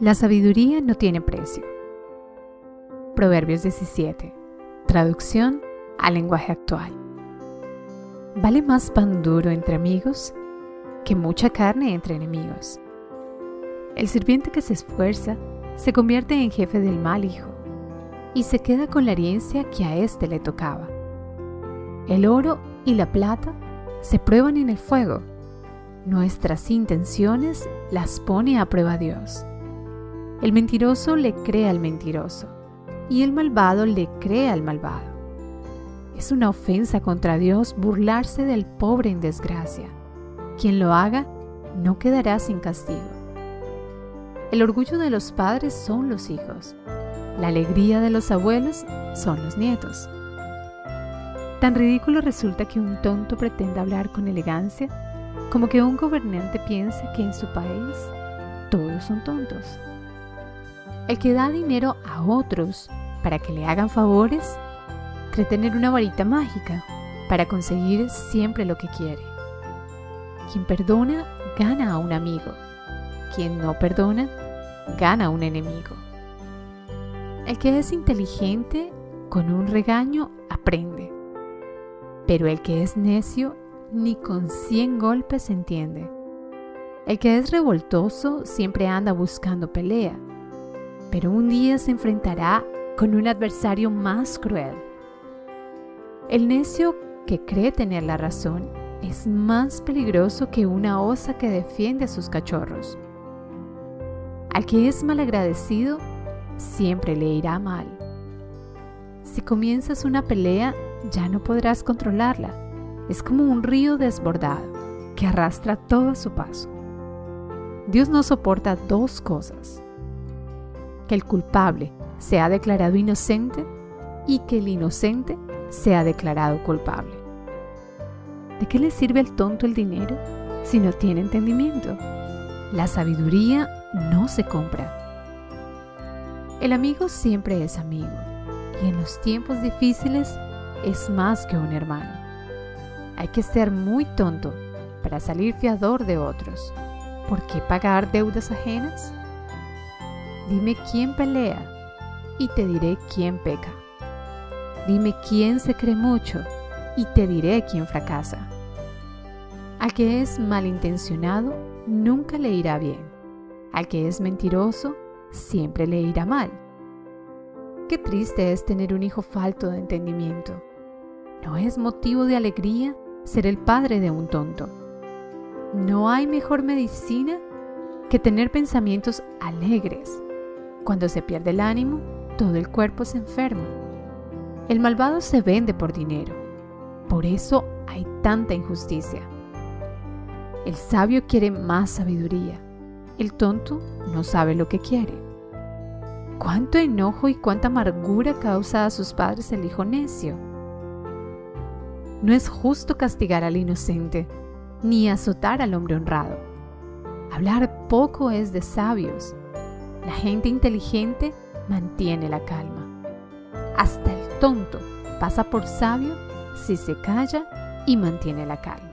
La sabiduría no tiene precio. Proverbios 17. Traducción al lenguaje actual. Vale más pan duro entre amigos que mucha carne entre enemigos. El sirviente que se esfuerza se convierte en jefe del mal hijo y se queda con la herencia que a éste le tocaba. El oro y la plata se prueban en el fuego. Nuestras intenciones las pone a prueba Dios. El mentiroso le cree al mentiroso y el malvado le cree al malvado. Es una ofensa contra Dios burlarse del pobre en desgracia. Quien lo haga no quedará sin castigo. El orgullo de los padres son los hijos. La alegría de los abuelos son los nietos. Tan ridículo resulta que un tonto pretenda hablar con elegancia como que un gobernante piense que en su país todos son tontos. El que da dinero a otros para que le hagan favores cree tener una varita mágica para conseguir siempre lo que quiere. Quien perdona gana a un amigo. Quien no perdona gana a un enemigo. El que es inteligente con un regaño aprende. Pero el que es necio ni con cien golpes entiende. El que es revoltoso siempre anda buscando pelea pero un día se enfrentará con un adversario más cruel. El necio que cree tener la razón es más peligroso que una osa que defiende a sus cachorros. Al que es malagradecido, siempre le irá mal. Si comienzas una pelea, ya no podrás controlarla. Es como un río desbordado que arrastra todo a su paso. Dios no soporta dos cosas, que el culpable sea declarado inocente y que el inocente sea declarado culpable. ¿De qué le sirve al tonto el dinero si no tiene entendimiento? La sabiduría no se compra. El amigo siempre es amigo y en los tiempos difíciles es más que un hermano. Hay que ser muy tonto para salir fiador de otros. ¿Por qué pagar deudas ajenas? Dime quién pelea y te diré quién peca. Dime quién se cree mucho y te diré quién fracasa. Al que es malintencionado nunca le irá bien. Al que es mentiroso siempre le irá mal. Qué triste es tener un hijo falto de entendimiento. No es motivo de alegría ser el padre de un tonto. No hay mejor medicina que tener pensamientos alegres cuando se pierde el ánimo, todo el cuerpo se enferma. El malvado se vende por dinero. Por eso hay tanta injusticia. El sabio quiere más sabiduría. El tonto no sabe lo que quiere. Cuánto enojo y cuánta amargura causa a sus padres el hijo necio. No es justo castigar al inocente, ni azotar al hombre honrado. Hablar poco es de sabios, la gente inteligente mantiene la calma. Hasta el tonto pasa por sabio si se calla y mantiene la calma.